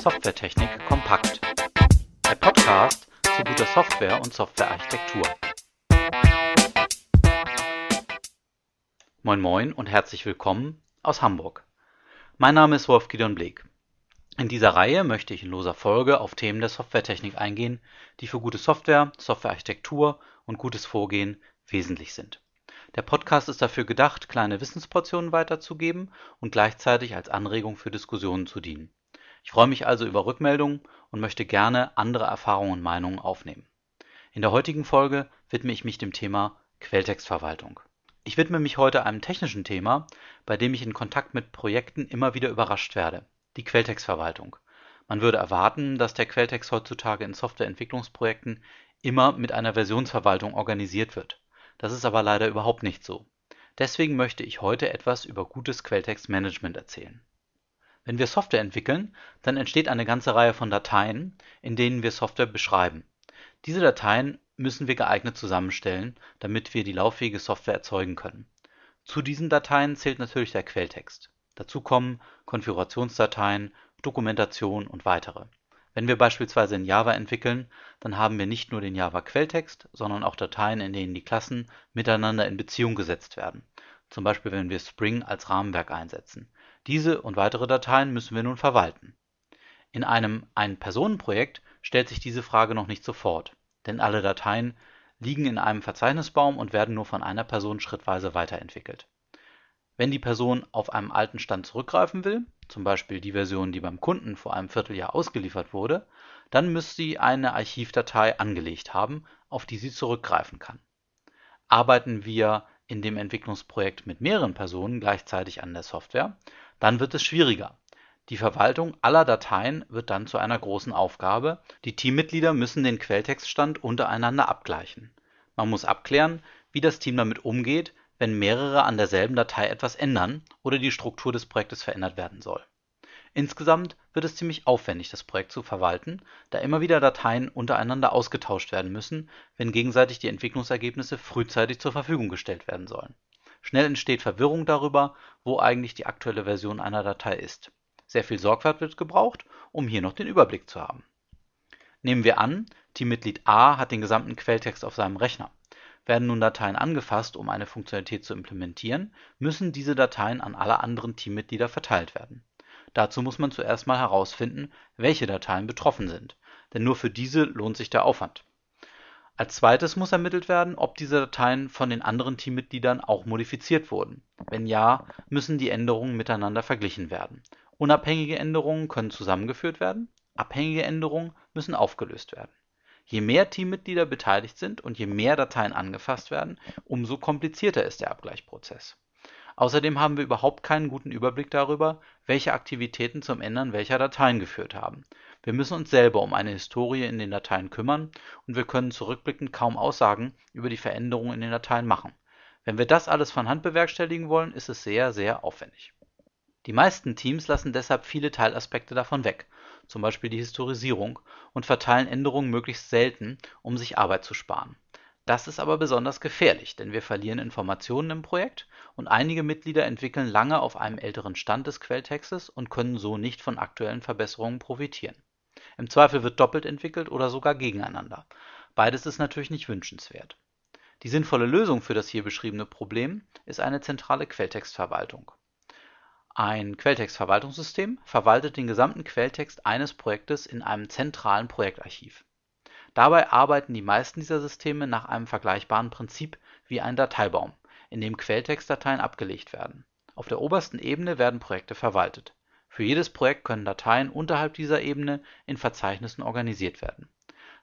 Softwaretechnik kompakt. Der Podcast zu guter Software und Softwarearchitektur. Moin Moin und herzlich willkommen aus Hamburg. Mein Name ist Wolf Gideon Bleek. In dieser Reihe möchte ich in loser Folge auf Themen der Softwaretechnik eingehen, die für gute Software, Softwarearchitektur und gutes Vorgehen wesentlich sind. Der Podcast ist dafür gedacht, kleine Wissensportionen weiterzugeben und gleichzeitig als Anregung für Diskussionen zu dienen. Ich freue mich also über Rückmeldungen und möchte gerne andere Erfahrungen und Meinungen aufnehmen. In der heutigen Folge widme ich mich dem Thema Quelltextverwaltung. Ich widme mich heute einem technischen Thema, bei dem ich in Kontakt mit Projekten immer wieder überrascht werde, die Quelltextverwaltung. Man würde erwarten, dass der Quelltext heutzutage in Softwareentwicklungsprojekten immer mit einer Versionsverwaltung organisiert wird. Das ist aber leider überhaupt nicht so. Deswegen möchte ich heute etwas über gutes Quelltextmanagement erzählen. Wenn wir Software entwickeln, dann entsteht eine ganze Reihe von Dateien, in denen wir Software beschreiben. Diese Dateien müssen wir geeignet zusammenstellen, damit wir die lauffähige Software erzeugen können. Zu diesen Dateien zählt natürlich der Quelltext. Dazu kommen Konfigurationsdateien, Dokumentation und weitere wenn wir beispielsweise in Java entwickeln, dann haben wir nicht nur den Java-Quelltext, sondern auch Dateien, in denen die Klassen miteinander in Beziehung gesetzt werden, zum Beispiel wenn wir Spring als Rahmenwerk einsetzen. Diese und weitere Dateien müssen wir nun verwalten. In einem Ein-Personen-Projekt stellt sich diese Frage noch nicht sofort, denn alle Dateien liegen in einem Verzeichnisbaum und werden nur von einer Person schrittweise weiterentwickelt. Wenn die Person auf einem alten Stand zurückgreifen will, zum Beispiel die Version, die beim Kunden vor einem Vierteljahr ausgeliefert wurde, dann müsste sie eine Archivdatei angelegt haben, auf die sie zurückgreifen kann. Arbeiten wir in dem Entwicklungsprojekt mit mehreren Personen gleichzeitig an der Software, dann wird es schwieriger. Die Verwaltung aller Dateien wird dann zu einer großen Aufgabe. Die Teammitglieder müssen den Quelltextstand untereinander abgleichen. Man muss abklären, wie das Team damit umgeht, wenn mehrere an derselben Datei etwas ändern oder die Struktur des Projektes verändert werden soll. Insgesamt wird es ziemlich aufwendig, das Projekt zu verwalten, da immer wieder Dateien untereinander ausgetauscht werden müssen, wenn gegenseitig die Entwicklungsergebnisse frühzeitig zur Verfügung gestellt werden sollen. Schnell entsteht Verwirrung darüber, wo eigentlich die aktuelle Version einer Datei ist. Sehr viel Sorgfalt wird gebraucht, um hier noch den Überblick zu haben. Nehmen wir an, Teammitglied A hat den gesamten Quelltext auf seinem Rechner. Werden nun Dateien angefasst, um eine Funktionalität zu implementieren, müssen diese Dateien an alle anderen Teammitglieder verteilt werden. Dazu muss man zuerst mal herausfinden, welche Dateien betroffen sind, denn nur für diese lohnt sich der Aufwand. Als zweites muss ermittelt werden, ob diese Dateien von den anderen Teammitgliedern auch modifiziert wurden. Wenn ja, müssen die Änderungen miteinander verglichen werden. Unabhängige Änderungen können zusammengeführt werden, abhängige Änderungen müssen aufgelöst werden. Je mehr Teammitglieder beteiligt sind und je mehr Dateien angefasst werden, umso komplizierter ist der Abgleichprozess. Außerdem haben wir überhaupt keinen guten Überblick darüber, welche Aktivitäten zum Ändern welcher Dateien geführt haben. Wir müssen uns selber um eine Historie in den Dateien kümmern und wir können zurückblickend kaum Aussagen über die Veränderungen in den Dateien machen. Wenn wir das alles von Hand bewerkstelligen wollen, ist es sehr, sehr aufwendig. Die meisten Teams lassen deshalb viele Teilaspekte davon weg zum Beispiel die Historisierung, und verteilen Änderungen möglichst selten, um sich Arbeit zu sparen. Das ist aber besonders gefährlich, denn wir verlieren Informationen im Projekt und einige Mitglieder entwickeln lange auf einem älteren Stand des Quelltextes und können so nicht von aktuellen Verbesserungen profitieren. Im Zweifel wird doppelt entwickelt oder sogar gegeneinander. Beides ist natürlich nicht wünschenswert. Die sinnvolle Lösung für das hier beschriebene Problem ist eine zentrale Quelltextverwaltung. Ein Quelltextverwaltungssystem verwaltet den gesamten Quelltext eines Projektes in einem zentralen Projektarchiv. Dabei arbeiten die meisten dieser Systeme nach einem vergleichbaren Prinzip wie ein Dateibaum, in dem Quelltextdateien abgelegt werden. Auf der obersten Ebene werden Projekte verwaltet. Für jedes Projekt können Dateien unterhalb dieser Ebene in Verzeichnissen organisiert werden.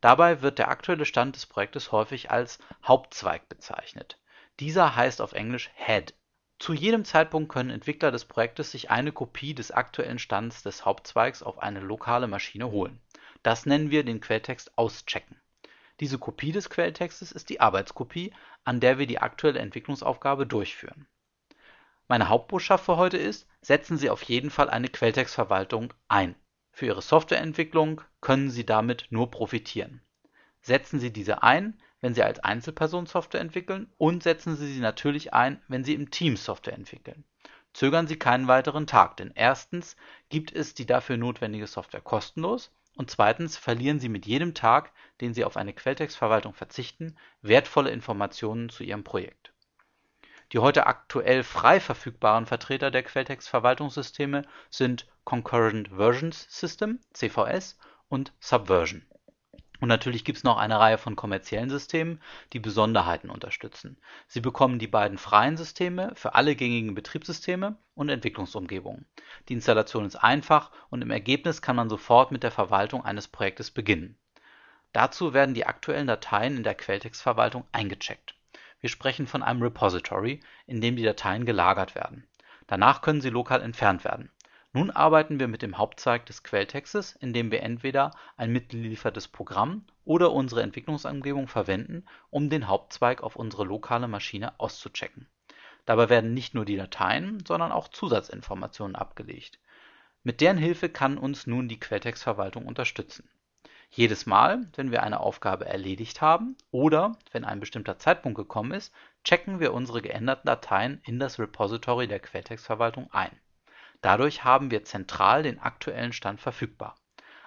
Dabei wird der aktuelle Stand des Projektes häufig als Hauptzweig bezeichnet. Dieser heißt auf Englisch Head zu jedem Zeitpunkt können Entwickler des Projektes sich eine Kopie des aktuellen Stands des Hauptzweigs auf eine lokale Maschine holen. Das nennen wir den Quelltext auschecken. Diese Kopie des Quelltextes ist die Arbeitskopie, an der wir die aktuelle Entwicklungsaufgabe durchführen. Meine Hauptbotschaft für heute ist, setzen Sie auf jeden Fall eine Quelltextverwaltung ein. Für Ihre Softwareentwicklung können Sie damit nur profitieren. Setzen Sie diese ein, wenn Sie als Einzelperson Software entwickeln und setzen Sie sie natürlich ein, wenn Sie im Team Software entwickeln. zögern Sie keinen weiteren Tag, denn erstens gibt es die dafür notwendige Software kostenlos und zweitens verlieren Sie mit jedem Tag, den Sie auf eine Quelltextverwaltung verzichten, wertvolle Informationen zu Ihrem Projekt. Die heute aktuell frei verfügbaren Vertreter der Quelltextverwaltungssysteme sind Concurrent Versions System (CVS) und Subversion und natürlich gibt es noch eine Reihe von kommerziellen Systemen, die Besonderheiten unterstützen. Sie bekommen die beiden freien Systeme für alle gängigen Betriebssysteme und Entwicklungsumgebungen. Die Installation ist einfach und im Ergebnis kann man sofort mit der Verwaltung eines Projektes beginnen. Dazu werden die aktuellen Dateien in der Quelltextverwaltung eingecheckt. Wir sprechen von einem Repository, in dem die Dateien gelagert werden. Danach können sie lokal entfernt werden nun arbeiten wir mit dem Hauptzweig des Quelltextes, indem wir entweder ein mitgeliefertes Programm oder unsere Entwicklungsumgebung verwenden, um den Hauptzweig auf unsere lokale Maschine auszuchecken. Dabei werden nicht nur die Dateien, sondern auch Zusatzinformationen abgelegt. Mit deren Hilfe kann uns nun die Quelltextverwaltung unterstützen. Jedes Mal, wenn wir eine Aufgabe erledigt haben oder wenn ein bestimmter Zeitpunkt gekommen ist, checken wir unsere geänderten Dateien in das Repository der Quelltextverwaltung ein Dadurch haben wir zentral den aktuellen Stand verfügbar.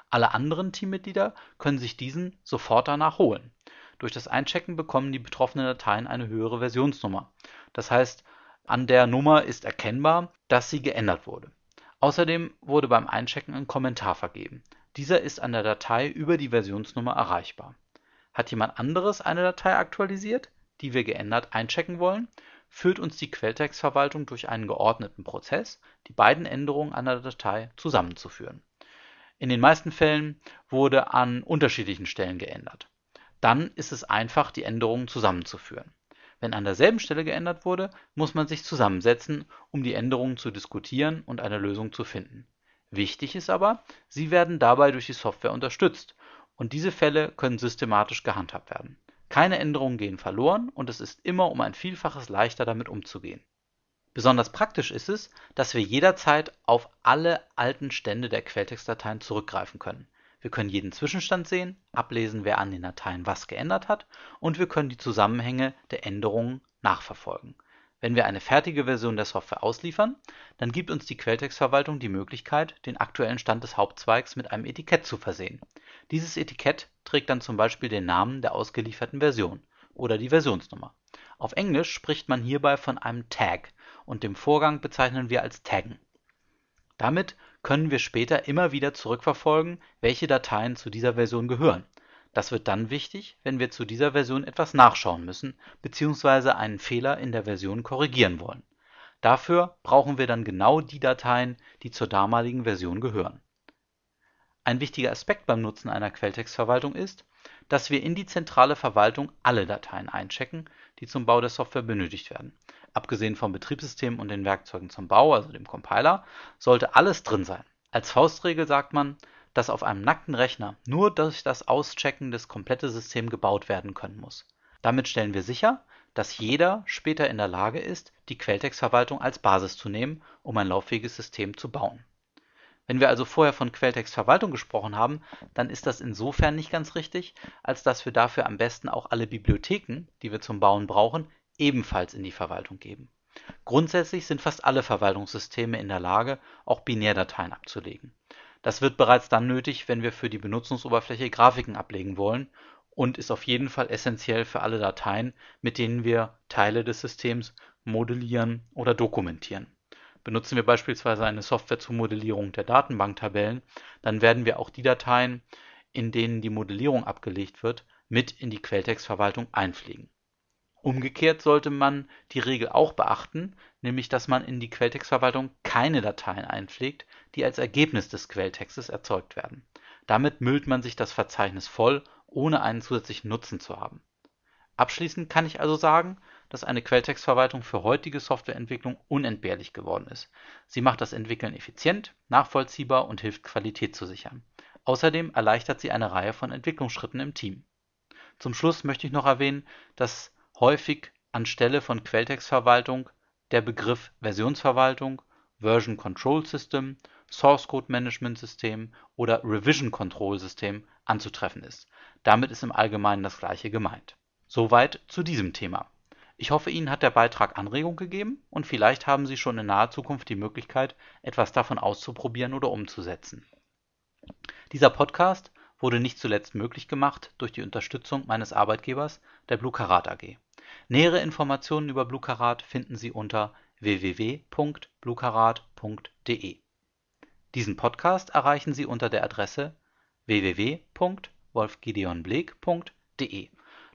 Alle anderen Teammitglieder können sich diesen sofort danach holen. Durch das Einchecken bekommen die betroffenen Dateien eine höhere Versionsnummer. Das heißt, an der Nummer ist erkennbar, dass sie geändert wurde. Außerdem wurde beim Einchecken ein Kommentar vergeben. Dieser ist an der Datei über die Versionsnummer erreichbar. Hat jemand anderes eine Datei aktualisiert, die wir geändert einchecken wollen, führt uns die Quelltextverwaltung durch einen geordneten Prozess, die beiden Änderungen einer Datei zusammenzuführen. In den meisten Fällen wurde an unterschiedlichen Stellen geändert. Dann ist es einfach, die Änderungen zusammenzuführen. Wenn an derselben Stelle geändert wurde, muss man sich zusammensetzen, um die Änderungen zu diskutieren und eine Lösung zu finden. Wichtig ist aber, sie werden dabei durch die Software unterstützt und diese Fälle können systematisch gehandhabt werden. Keine Änderungen gehen verloren und es ist immer um ein Vielfaches leichter damit umzugehen. Besonders praktisch ist es, dass wir jederzeit auf alle alten Stände der Quelltextdateien zurückgreifen können. Wir können jeden Zwischenstand sehen, ablesen, wer an den Dateien was geändert hat und wir können die Zusammenhänge der Änderungen nachverfolgen. Wenn wir eine fertige Version der Software ausliefern, dann gibt uns die Quelltextverwaltung die Möglichkeit, den aktuellen Stand des Hauptzweigs mit einem Etikett zu versehen. Dieses Etikett trägt dann zum Beispiel den Namen der ausgelieferten Version oder die Versionsnummer. Auf Englisch spricht man hierbei von einem Tag und dem Vorgang bezeichnen wir als Taggen. Damit können wir später immer wieder zurückverfolgen, welche Dateien zu dieser Version gehören das wird dann wichtig, wenn wir zu dieser Version etwas nachschauen müssen bzw. einen Fehler in der Version korrigieren wollen. Dafür brauchen wir dann genau die Dateien, die zur damaligen Version gehören. Ein wichtiger Aspekt beim Nutzen einer Quelltextverwaltung ist, dass wir in die zentrale Verwaltung alle Dateien einchecken, die zum Bau der Software benötigt werden. Abgesehen vom Betriebssystem und den Werkzeugen zum Bau, also dem Compiler, sollte alles drin sein. Als Faustregel sagt man, dass auf einem nackten Rechner nur durch das Auschecken das komplette System gebaut werden können muss. Damit stellen wir sicher, dass jeder später in der Lage ist, die Quelltextverwaltung als Basis zu nehmen, um ein lauffähiges System zu bauen. Wenn wir also vorher von Quelltextverwaltung gesprochen haben, dann ist das insofern nicht ganz richtig, als dass wir dafür am besten auch alle Bibliotheken, die wir zum Bauen brauchen, ebenfalls in die Verwaltung geben. Grundsätzlich sind fast alle Verwaltungssysteme in der Lage, auch Binärdateien abzulegen. Das wird bereits dann nötig, wenn wir für die Benutzungsoberfläche Grafiken ablegen wollen und ist auf jeden Fall essentiell für alle Dateien, mit denen wir Teile des Systems modellieren oder dokumentieren. Benutzen wir beispielsweise eine Software zur Modellierung der Datenbanktabellen, dann werden wir auch die Dateien, in denen die Modellierung abgelegt wird, mit in die Quelltextverwaltung einpflegen Umgekehrt sollte man die Regel auch beachten, nämlich dass man in die Quelltextverwaltung keine Dateien einpflegt, die als Ergebnis des Quelltextes erzeugt werden. Damit müllt man sich das Verzeichnis voll, ohne einen zusätzlichen Nutzen zu haben. Abschließend kann ich also sagen, dass eine Quelltextverwaltung für heutige Softwareentwicklung unentbehrlich geworden ist. Sie macht das Entwickeln effizient, nachvollziehbar und hilft Qualität zu sichern. Außerdem erleichtert sie eine Reihe von Entwicklungsschritten im Team. Zum Schluss möchte ich noch erwähnen, dass häufig anstelle von Quelltextverwaltung der Begriff Versionsverwaltung, Version Control System, Source Code Management System oder Revision Control System anzutreffen ist. Damit ist im Allgemeinen das gleiche gemeint. Soweit zu diesem Thema. Ich hoffe, Ihnen hat der Beitrag Anregung gegeben und vielleicht haben Sie schon in naher Zukunft die Möglichkeit, etwas davon auszuprobieren oder umzusetzen. Dieser Podcast wurde nicht zuletzt möglich gemacht durch die Unterstützung meines Arbeitgebers, der Blue Karat AG. Nähere Informationen über Blue Karat finden Sie unter www.bluekarat.de. Diesen Podcast erreichen Sie unter der Adresse www.wolfgideonbleek.de.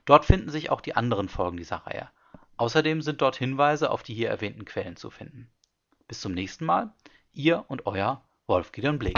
Dort finden sich auch die anderen Folgen dieser Reihe. Außerdem sind dort Hinweise auf die hier erwähnten Quellen zu finden. Bis zum nächsten Mal, Ihr und Euer Wolf Gideon Bleek.